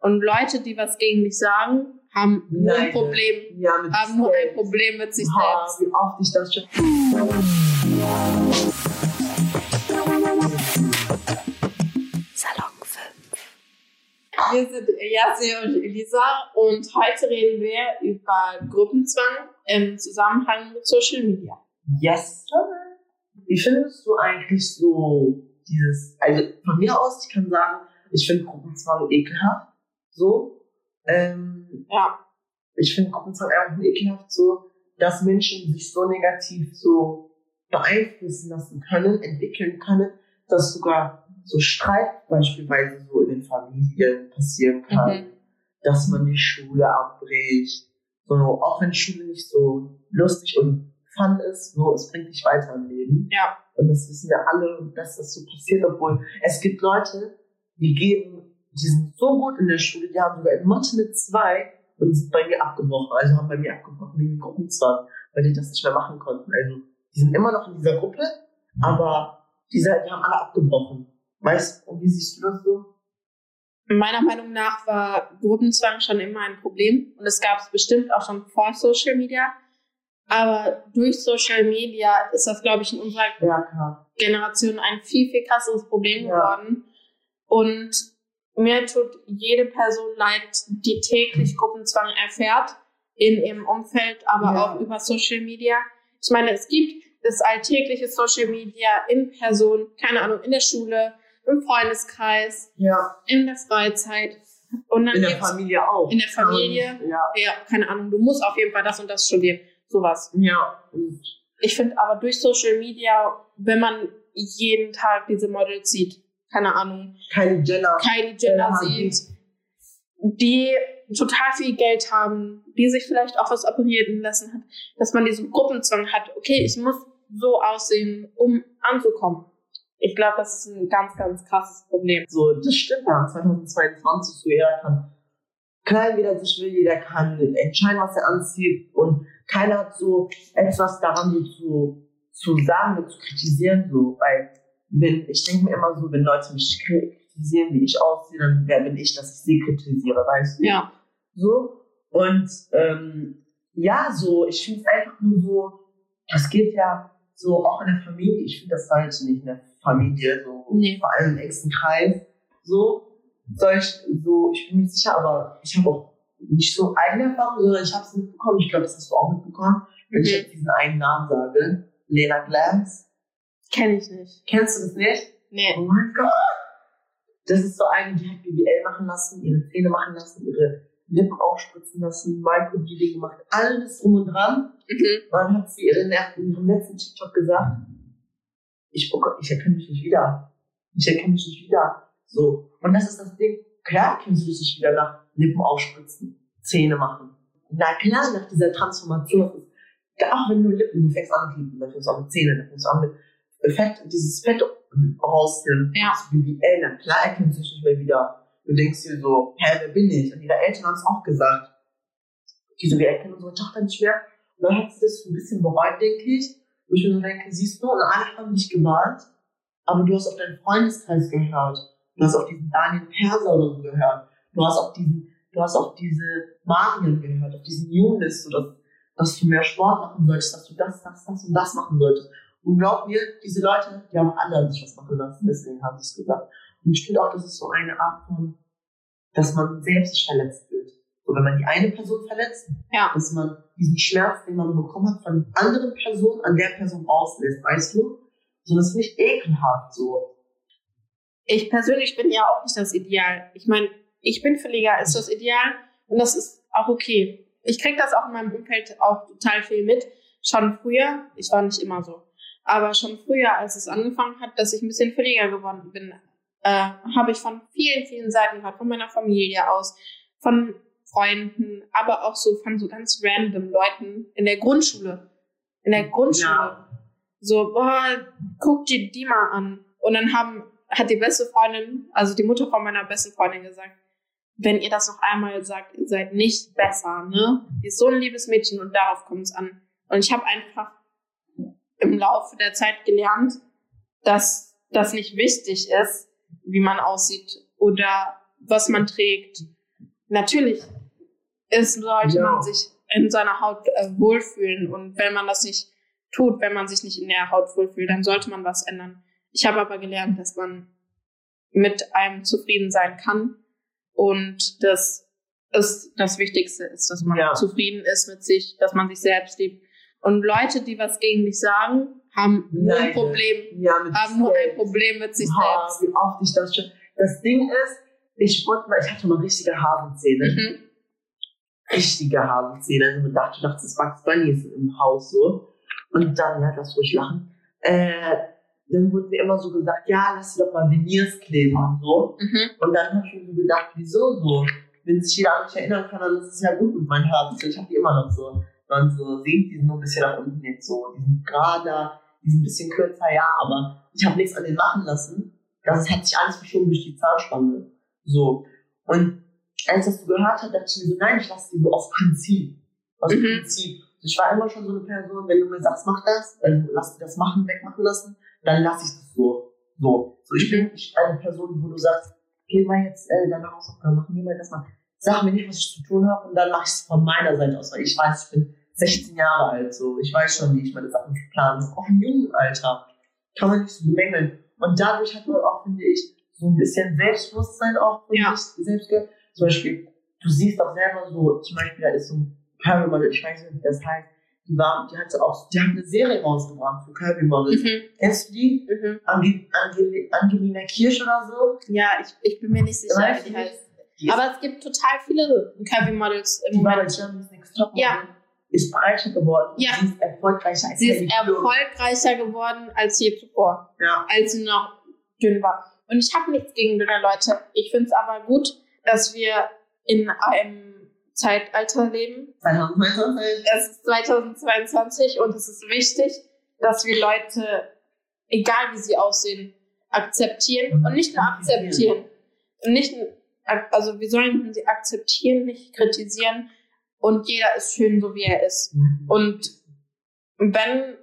Und Leute, die was gegen dich sagen, haben nur ein Nein, Problem, Ja, mit haben nur ein selbst. Problem mit sich Ha, selbst. wie oft ich das schon. Salon 5. Wir sind Yassi und Elisa und heute reden wir über Gruppenzwang im Zusammenhang mit Social Media. Yes. Wie findest du eigentlich so dieses, also von mir aus, ich kann sagen, ich finde Gruppenzwang ekelhaft. So. Ähm, Ja, ich finde Gruppenzwang einfach ekelhaft so, dass Menschen sich so negativ so beeinflussen lassen können, entwickeln können, dass sogar so Streit beispielsweise so in den Familien passieren kann, Mhm. dass man die Schule abbricht, so, auch wenn Schule nicht so lustig und fun ist, so, es bringt dich weiter im Leben. ja, Und das wissen wir alle, dass das so passiert, obwohl es gibt Leute, die geben, die sind so gut in der Schule, die haben sogar in Mathe eine 2 und sind bei mir abgebrochen, also haben bei mir abgebrochen wegen Gruppenzwang, weil die das nicht mehr machen konnten. Also die sind immer noch in dieser Gruppe, aber diese, die haben alle abgebrochen. Weißt du, wie siehst du das so? meiner Meinung nach war Gruppenzwang schon immer ein Problem und es gab es bestimmt auch schon vor Social Media. Aber durch Social Media ist das, glaube ich, in unserer Ja. Generation ein viel, viel krasseres Problem Ja. geworden. Und mir tut jede Person leid, die täglich Gruppenzwang erfährt, in ihrem Umfeld, aber Ja. auch über Social Media. Ich meine, es gibt das alltägliche Social Media in Person, keine Ahnung, in der Schule, im Freundeskreis, Ja, in der Freizeit. Und dann in der Familie auch. in der Familie. Ja. ja, keine Ahnung, du musst auf jeden Fall das und das studieren. Sowas. Ja. Ich finde aber durch Social Media, wenn man jeden Tag diese Models sieht, keine Ahnung, Kylie Jenner. Kylie Jenner sieht, die total viel Geld haben, die sich vielleicht auch was operieren lassen hat, dass man diesen Gruppenzwang hat, okay, ich muss so aussehen, um anzukommen. Ich glaube, das ist ein ganz, ganz krasses Problem. So, das stimmt ja. 2022, so jeder kann klein, wie er sich will, jeder kann entscheiden, was er anzieht und keiner hat so etwas daran so zu, zu sagen und zu kritisieren, so, weil wenn, ich denke mir immer so, wenn Leute mich kritisieren, wie ich aussehe, dann wer bin ich, dass ich sie kritisiere, weißt du? Ja, So. Und ähm, ja, so, ich finde es einfach nur so, das geht ja so auch in der Familie, ich finde das falsch nicht in der Familie, so Nee. vor allem im engsten Kreis. So, soll ich, so, ich bin mir sicher, aber ich habe auch nicht so eigene Erfahrungen, sondern ich habe es mitbekommen, ich glaube, das hast du auch mitbekommen, wenn ich Mhm. jetzt diesen einen Namen sage, Lena Glantz. Kenne ich nicht. Kennst du das nicht? Nee. Oh mein Gott. Das ist so eine, die hat BBL machen lassen, ihre Zähne machen lassen, ihre Lippen aufspritzen lassen, Microbleeding gemacht, alles drum und dran. Mhm. Dann hat sie in ihrem letzten TikTok gesagt, ich, oh Gott, ich erkenne mich nicht wieder. Ich erkenne mich nicht wieder. So. Und das ist das Ding. Klar kennst du dich wieder nach Lippen aufspritzen, Zähne machen. Na klar, nach dieser Transformation. Auch wenn du Lippen, du fängst an mit Lippen, dann fängst du an mit Zähnen, dann fängst du an mit Fett, dieses Fett rausnehmen. Ja. Das BBL, na klar erkennst du dich nicht mehr wieder. Du denkst dir so, hä, wer bin ich? Und ihre Eltern haben es auch gesagt. Die so, wir erkennen unsere Tochter nicht mehr. Und dann hat sie das so ein bisschen bereut, denke ich. Wo ich mir so denke, siehst du, und alle haben dich gewarnt, aber du hast auf deinen Freundeskreis gehört. Du hast auf diesen Daniel Perser oder so gehört. Du hast auf diesen, du hast auf diese Marion gehört, auf diesen Younes, so dass, dass du mehr Sport machen solltest, dass du das, das, das und das machen solltest. Und glaub mir, diese Leute, die haben alle sich was machen lassen, deswegen haben sie es gesagt. Und ich finde auch, das ist so eine Art von, dass man selbst sich verletzt wird. So, wenn man die eine Person verletzt, Ja. dass man diesen Schmerz, den man bekommen hat, von anderen Personen an der Person auslässt, weißt du? So, das finde ich ekelhaft, so. Ich persönlich bin ja auch nicht das Ideal. Ich meine, ich bin Liga ist das Ideal und das ist auch okay. Ich krieg das auch in meinem Umfeld auch total viel mit. Schon früher, ich war nicht immer so, aber schon früher, als es angefangen hat, dass ich ein bisschen Liga geworden bin, äh, habe ich von vielen, vielen Seiten gehört, von meiner Familie aus, von Freunden, aber auch so von so ganz random Leuten in der Grundschule. In der Grundschule. Ja. So, boah, guck dir die mal an. Und dann haben, hat die beste Freundin, also die Mutter von meiner besten Freundin gesagt, wenn ihr das noch einmal sagt, ihr seid nicht besser, ne? Die ist so ein liebes Mädchen und darauf kommt es an. Und ich habe einfach im Laufe der Zeit gelernt, dass das nicht wichtig ist, wie man aussieht oder was man trägt natürlich ist, sollte Ja. man sich in seiner Haut äh, wohlfühlen. Und wenn man das nicht tut, wenn man sich nicht in der Haut wohlfühlt, dann sollte man was ändern. Ich habe aber gelernt, dass man mit einem zufrieden sein kann. Und das ist das Wichtigste ist, dass man Ja. zufrieden ist mit sich, dass man sich selbst liebt. Und Leute, die was gegen dich sagen, haben nur ein Neide. Problem, Ja, mit haben nur ein selbst. Problem mit sich Ah, selbst. wie oft ich das schon. Das Ding ist, ich wollte mal, ich hatte mal richtige Hasenzähne. Mhm. Richtige Hasenzähne. Also man dachte, dachte, das Bugs Bunny ist im Haus so. Und dann, ja, lass ruhig lachen. Äh, dann wurde mir immer so gesagt, ja, lass dir doch mal Veneers kleben und so. Mhm. Und dann habe ich mir so gedacht, wieso so? Wenn sich jeder an mich erinnern kann, dann ist es ja gut mit meinen Haaren. Ich habe die immer noch so. Man so sieht, die sind nur ein bisschen nach unten jetzt so. Die sind gerader, die sind ein bisschen kürzer, ja, aber ich habe nichts an denen machen lassen. Das hat sich alles verschoben durch die Zahnspange. So. Und als ich das so gehört habe, dachte ich mir so, nein, ich lasse die so auf Prinzip. Aus Mhm. Prinzip. Ich war immer schon so eine Person, wenn du mir sagst, mach das, dann lass dir das machen, wegmachen lassen, dann lasse ich das so. So. So, ich bin nicht eine Person, wo du sagst, geh mal jetzt äh, deine Hausaufgaben machen, geh mal das mal. Sag mir nicht, was ich zu tun habe und dann mache ich es von meiner Seite aus, weil ich weiß, ich bin 16 Jahre alt, so. Ich weiß schon, wie ich meine Sachen plane. Auch im jungen Alter. Kann man nicht so bemängeln. Und dadurch hat man auch, finde ich, so ein bisschen Selbstbewusstsein auch von Ja. sich selbst. Zum Beispiel, du siehst auch selber so, zum Beispiel, da ist so ein Curvy Model, ich weiß nicht, wie das heißt, die war, die hatte auch, die hat eine Serie rausgebracht für Curvy Models. Mhm. Kennst du die? Mhm. Ange Ange Angelina Kirsch oder so? Ja, ich, ich bin mir nicht sicher, wie die heißt. Die Aber es gibt total viele Curvy-Models im Die Moment. Germany's Next Top Ja. Ist breiter geworden. Ja. Sie ist erfolgreicher als Sie ist erfolgreicher geworden als je zuvor, Ja. als sie noch dünn war. Und ich habe nichts gegen dünne Leute. Ich finde es aber gut, dass wir in einem Zeitalter leben. 2022. Es ist 2022 und es ist wichtig, dass wir Leute, egal wie sie aussehen, akzeptieren und nicht nur akzeptieren. Und nicht, also wir sollen sie akzeptieren, nicht kritisieren. Und jeder ist schön, so wie er ist. Und wenn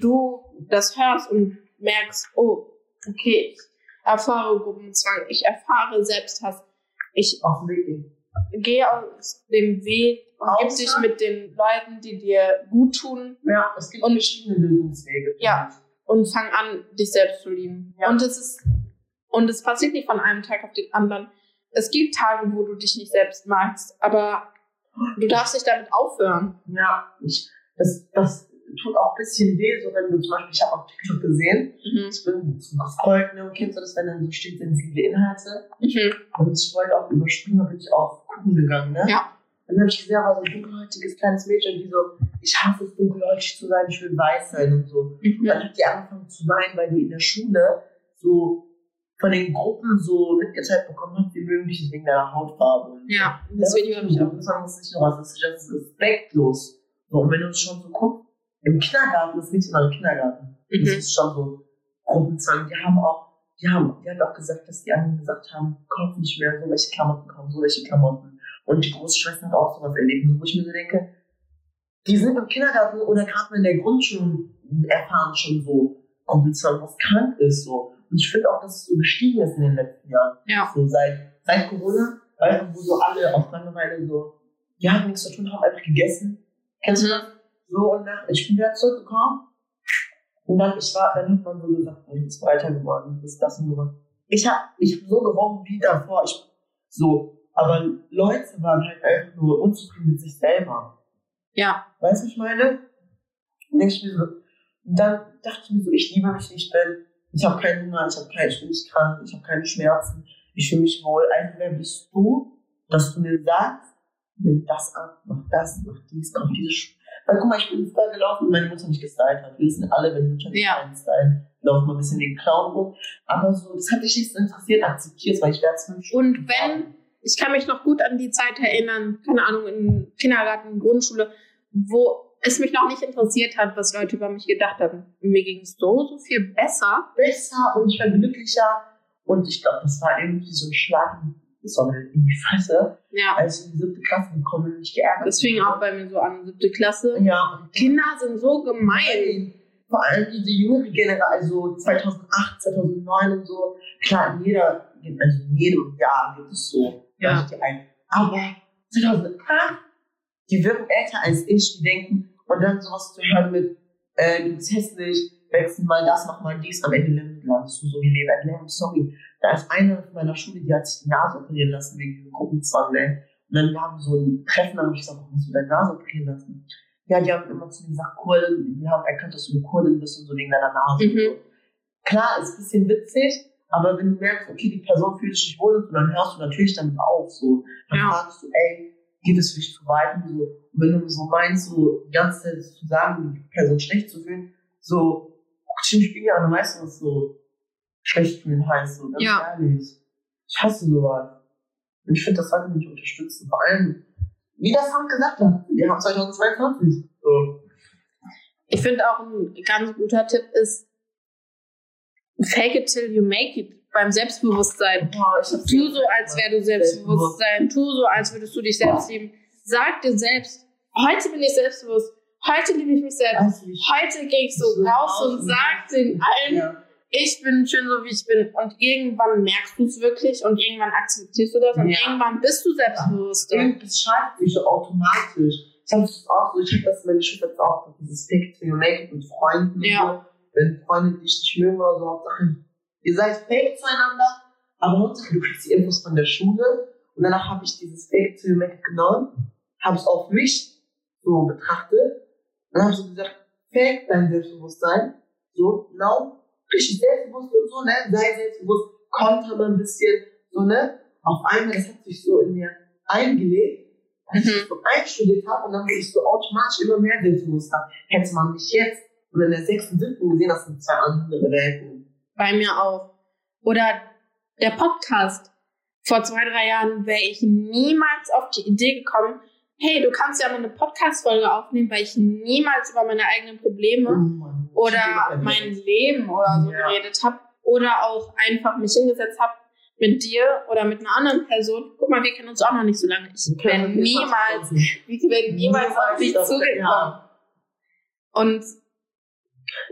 du das hörst und merkst, oh, okay, ich erfahre Gruppenzwang, ich erfahre Selbsthass, ich gehe aus dem Weg und gib dich mit den Leuten, die dir gut tun Ja, es gibt Und- verschiedene Lösungswege. Ja. und fang an, dich selbst zu lieben. Ja. Und es ist, und es passiert nicht von einem Tag auf den anderen. Es gibt Tage, wo du dich nicht selbst magst, aber du darfst nicht damit aufhören. Ja, ich, das, das tut auch ein bisschen weh, so wenn du zum Beispiel, ich habe auf TikTok gesehen, Mhm. ich bin ne, und kennst du das, wenn dann so steht sensible Inhalte? Mhm. Und ich wollte auch überspringen, da bin ich auf gucken gegangen, ne? Ja. Und dann habe ich gesehen, war so ein dunkelhäutiges kleines Mädchen, die so, ich hasse es, dunkelhäutig zu sein, ich will weiß sein und so. Und Mhm. dann hat die angefangen zu weinen, weil die in der Schule so von den Gruppen so mitgeteilt bekommen hat, dich nicht wegen deiner Hautfarbe. Ja, das Video habe ich auch. Das ist nicht nur rassistisch, das ist respektlos. So, und wenn du es schon so guckst, im Kindergarten, das ist nicht immer im Kindergarten. Das Mhm. ist schon so Gruppenzwang. Die haben auch, die haben, die hat auch gesagt, dass die anderen gesagt haben, kauf nicht mehr so welche Klamotten, kauf so welche Klamotten. Und die Großschwestern hat auch sowas erlebt, wo ich mir so denke, die sind im Kindergarten oder gerade in der Grundschule erfahren schon so Gruppenzwang, was krank ist so. Und ich finde auch, dass es so gestiegen ist in den letzten Jahren. Ja. So seit, seit Corona, weißt du, wo so alle auf Langeweile so, die hatten nichts zu tun, haben einfach gegessen. Kennst du Mhm. das? So, und nach, ich bin wieder zurückgekommen. Und dann, ich war, dann hat man so gesagt, oh, du bist breiter geworden, du bist das und geworden. Ich hab, ich hab so gewogen wie davor, ich, so. Aber Leute waren halt einfach nur unzufrieden mit sich selber. Ja. Weißt du, was ich meine? Und denk ich mir so, und dann dachte ich mir so, ich liebe mich, ich bin. Ich habe keinen Hunger, ich habe keinen, ich bin nicht krank, ich habe keine Schmerzen, ich fühle mich wohl. Also wer bist du, dass du mir sagst, nimm das ab, mach das, mach dies, kauf diese Schuhe. Weil guck mal, ich bin früher gelaufen und meine Mutter mich gestylt hat. Wir wissen alle, wenn Mutter Ja. einstylen, laufen wir ein bisschen den Clown rum. Aber so, das hat dich nicht so interessiert, akzeptiert, weil ich werde es nicht. Und wenn, ich kann mich noch gut an die Zeit erinnern, keine Ahnung, im Kindergarten, Grundschule, wo es mich noch nicht interessiert hat, was Leute über mich gedacht haben. Mir ging es so, so viel besser. besser und ich war glücklicher. Und ich glaube, das war irgendwie so ein Schlag in die Sonne in die Fresse, Ja. als ich in die siebte Klasse gekommen bin und mich geärgert Das fing auch bei mir so an, siebte Klasse. Ja, Kinder sind so gemein. Vor allem diese jüngere Generation, also 2008, 2009 und so. Klar, in jeder, also in jedem Jahr gibt es so Ja. Leute, die einen aber 2008, die wirken älter als ich, die denken, und dann sowas zu hören mit, äh, du bist hässlich, wechsel mal das, mach mal dies, am Ende landest du so wie Leben erklären, sorry. Da ist eine von meiner Schule, die hat sich die Nase operieren lassen wegen diesem Gruppenzwang, ne? Und dann wir haben so ein Treffen, dann habe ich gesagt, warum hast du deine Nase operieren lassen? Ja, die haben immer zu mir gesagt, Kurden, die haben erkannt, dass du eine Kurdin bist und so wegen deiner Nase. Mhm. Klar, ist ein bisschen witzig, aber wenn du merkst, okay, die Person fühlt sich wohl, und dann hörst du natürlich damit auf, so. Dann Ja. fragst du, ey, geht es dich zu weit? Und so. Und wenn du so meinst, so die ganze Zeit zu sagen, die Person schlecht zu fühlen, so, guck dich im Spiegel an, dann weißt du, was so schlecht fühlen heißt, so, ganz Ja. ehrlich. Ich hasse sowas. Und ich finde, das sollte man nicht unterstützen. Vor allem, wie das Frank gesagt hat, wir haben 2022. So. Ich finde auch ein ganz guter Tipp ist, fake it till you make it beim Selbstbewusstsein. Hab's Tu so, als wäre du Selbstbewusstsein. Tu so, als würdest du dich selbst lieben. Sag dir selbst, heute bin ich selbstbewusst. Heute liebe ich mich selbst. Ich- Heute gehe ich so raus und sag den allen, Ja. ich bin schön so, wie ich bin. Und irgendwann merkst du es wirklich und irgendwann akzeptierst du das und Ja. irgendwann bist du selbstbewusster. Irgendwas schreibt sich so automatisch. Ich habe es auch so, ich habe das meine Schüler jetzt auch, dieses to make it mit Freunden. Ja. So. Wenn Freunde dich nicht mögen oder so, Hauptsache, ihr seid fake zueinander, aber Hauptsache du kriegst die Infos von der Schule. Und danach habe ich dieses Fake it genommen, habe es auf mich so betrachtet und habe so gesagt, fake dein Selbstbewusstsein, so, genau, richtig selbstbewusst und so, ne, sei selbstbewusst, konter mal ein bisschen, so, ne, auf einmal, das hat sich so in mir eingelegt, als ich Mhm. so einstudiert habe und dann wurde ich so automatisch immer mehr selbstbewusster. Hätte man mich jetzt und in der sechsten, siebten gesehen, das sind zwei andere Welten. Bei mir auch. Oder der Podcast. Vor zwei, drei Jahren wäre ich niemals auf die Idee gekommen, hey, du kannst ja mal eine Podcast-Folge aufnehmen, weil ich niemals über meine eigenen Probleme Mann. oder mein Leben oder so Ja. geredet habe. Oder auch einfach mich hingesetzt habe mit dir oder mit einer anderen Person. Guck mal, wir kennen uns auch noch nicht so lange. Ich wäre niemals, wir wären niemals auf dich zugekommen. Ja. Und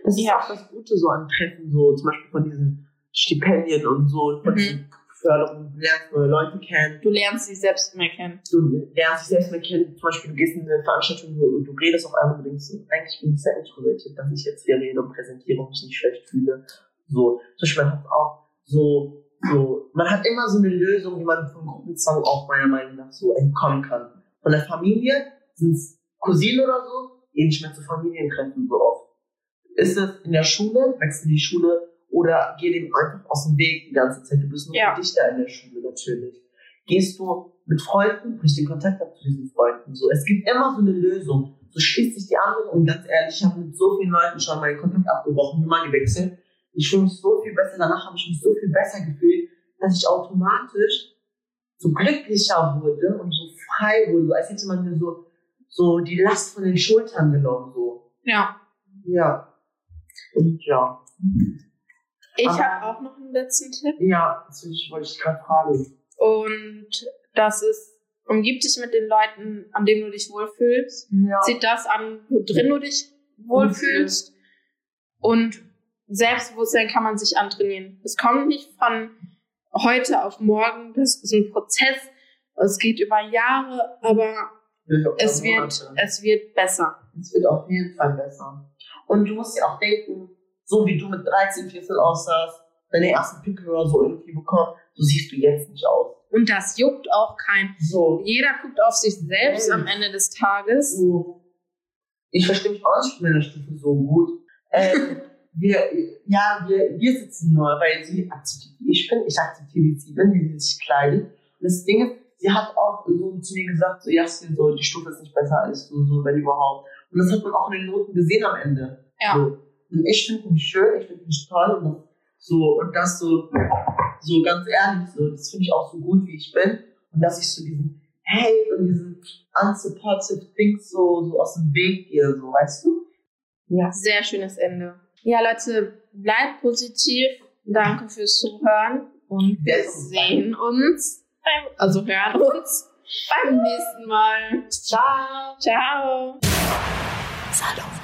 Das ist Ja. auch das Gute so an Treffen, so zum Beispiel von diesen Stipendien und so, von Mhm. diesen Förderungen, du lernst neue Leute kennen, du lernst dich selbst mehr kennen. du lernst dich selbst mehr kennen, zum Beispiel du gehst in eine Veranstaltung und du redest auf einmal und denkst eigentlich bin ich sehr introvertiert, dass ich jetzt hier rede und präsentiere und mich nicht schlecht fühle. So, zum Beispiel man hat auch so, so, man hat immer so eine Lösung, wie man vom Gruppenzwang auch meiner Meinung nach so entkommen kann. Von der Familie sind es Cousinen oder so, geh nicht mehr zu Familientreffen so oft. Ist es in der Schule, wechsel die Schule oder geh dem einfach aus dem Weg die ganze Zeit. Du bist nur Ja. für dich da in der Schule natürlich. Gehst du mit Freunden, brich den Kontakt ab zu diesen Freunden. So, es gibt immer so eine Lösung. So schließt sich die andere und ganz ehrlich, ich habe mit so vielen Leuten schon meinen Kontakt abgebrochen, Nummer gewechselt. Ich fühle mich so viel besser, danach habe ich mich so viel besser gefühlt, dass ich automatisch so glücklicher wurde und so frei wurde, so als hätte man mir so, so die Last von den Schultern genommen, so. Ja. Ja. Und ja. Ich habe auch noch einen letzten Tipp. Ja, das wollte ich gerade fragen. Und das ist, umgib dich mit den Leuten, an denen du dich wohlfühlst. Ja. Zieh das an, wo drin du dich wohlfühlst. Und Selbstbewusstsein kann man sich antrainieren. Es kommt nicht von heute auf morgen. Das ist ein Prozess. Es geht über Jahre, aber es wird, es wird besser. Es wird auf jeden Fall besser. Und du musst dir auch denken, so wie du mit 13, 14 aussahst, deine ersten Pickel oder so irgendwie bekommen, so siehst du jetzt nicht aus. Und das juckt auch kein. So, Jeder guckt auf sich selbst am Ende des Tages. so. Ich verstehe mich auch nicht mit meiner Stufe so gut. Ähm, wir, ja, wir, wir sitzen nur, weil sie akzeptiert, wie ich bin, ich akzeptiere, wie sie bin, wie sie sich kleidet. Und das Ding ist, sie hat auch so zu mir gesagt, so, ja, so, die Stufe ist nicht besser als du, so, wenn überhaupt. Und das hat man auch in den Noten gesehen am Ende. Ja. So. Und ich finde mich schön, ich finde mich toll und das, so, und das so, so ganz ehrlich, so, das finde ich auch so gut, wie ich bin. Und dass ich so diesen Hate und diesen unsupportive Things so, so aus dem Weg gehe, so, weißt du? Ja. Sehr schönes Ende. Ja, Leute, bleibt positiv. Danke fürs Zuhören und wir Ja. sehen uns, also hören uns beim nächsten Mal. Ciao! Ciao. سلام.